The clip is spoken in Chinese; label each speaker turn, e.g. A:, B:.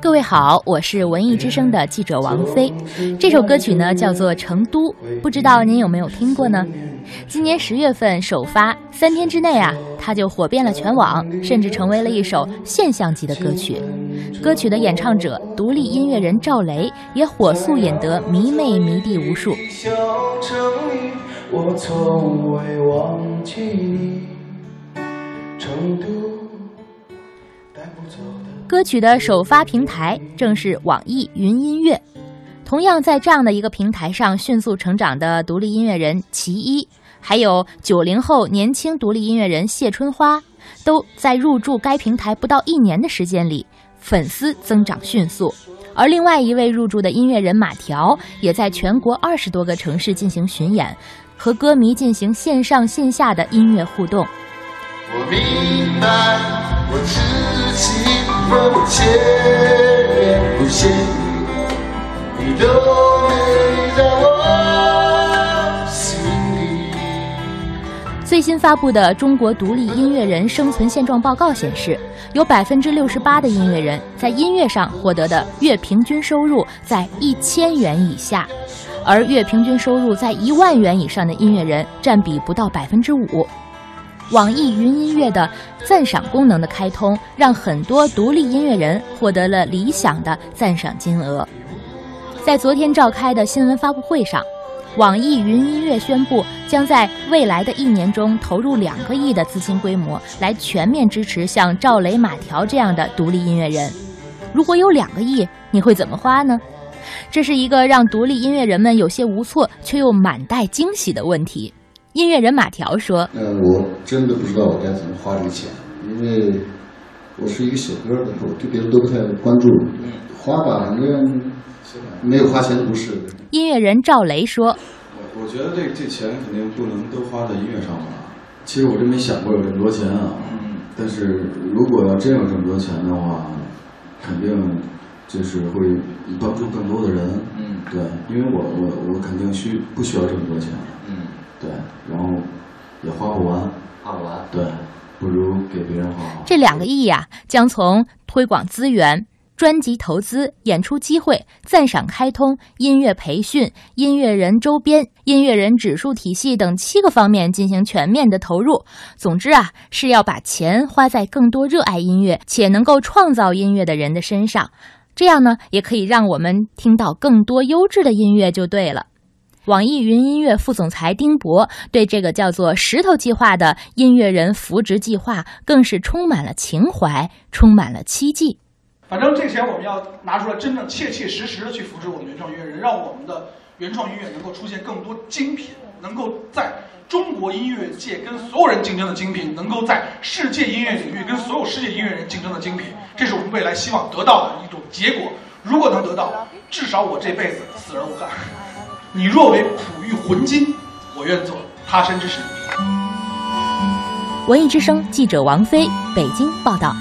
A: 各位好，我是文艺之声的记者王菲。这首歌曲呢叫做《成都》，不知道您有没有听过呢？今年十月份首发，三天之内啊，它就火遍了全网，甚至成为了一首现象级的歌曲。歌曲的演唱者独立音乐人赵雷也火速引得迷妹迷弟无数我从未忘记。成都。歌曲的首发平台正是网易云音乐。同样在这样的一个平台上迅速成长的独立音乐人齐一，还有九零后年轻独立音乐人谢春花，都在入驻该平台不到一年的时间里，粉丝增长迅速。而另外一位入驻的音乐人马条，也在全国二十多个城市进行巡演，和歌迷进行线上线下的音乐互动。我明白，我自己。最新发布的《中国独立音乐人生存现状报告》显示，有百分之六十八的音乐人在音乐上获得的月平均收入在一千元以下，而月平均收入在一万元以上的音乐人占比不到百分之五。网易云音乐的赞赏功能的开通，让很多独立音乐人获得了理想的赞赏金额。在昨天召开的新闻发布会上，网易云音乐宣布，将在未来的一年中投入两个亿的资金规模，来全面支持像赵雷、马条这样的独立音乐人。如果有两个亿，你会怎么花呢？这是一个让独立音乐人们有些无措，却又满带惊喜的问题。音乐人马条说：“
B: 嗯，我真的不知道我该怎么花这个钱，因为我是一个写歌的，我对别人都不太关注。花吧，反正没有花钱的不是。”
A: 音乐人赵雷说：“
C: 我我觉得这这钱肯定不能都花在音乐上吧。其实我真没想过有这么多钱啊。但是如果要真有这么多钱的话，肯定就是会帮助更多的人。嗯，对，因为我我我肯定需不需要这么多钱。”对，然后也花不完，
D: 花不完。
C: 对，不如给别人花。
A: 这两个亿呀，将从推广资源、专辑投资、演出机会、赞赏开通、音乐培训、音乐人周边、音乐人指数体系等七个方面进行全面的投入。总之啊，是要把钱花在更多热爱音乐且能够创造音乐的人的身上。这样呢，也可以让我们听到更多优质的音乐，就对了。网易云音乐副总裁丁博对这个叫做“石头计划”的音乐人扶植计划，更是充满了情怀，充满了期冀。
E: 反正这钱我们要拿出来，真正切切实实的去扶持我们原创音乐人，让我们的原创音乐能够出现更多精品，能够在中国音乐界跟所有人竞争的精品，能够在世界音乐领域跟所有世界音乐人竞争的精品，这是我们未来希望得到的一种结果。如果能得到，至少我这辈子死而无憾。你若为璞玉浑金，我愿做他山之石。
A: 文艺之声记者王菲北京报道。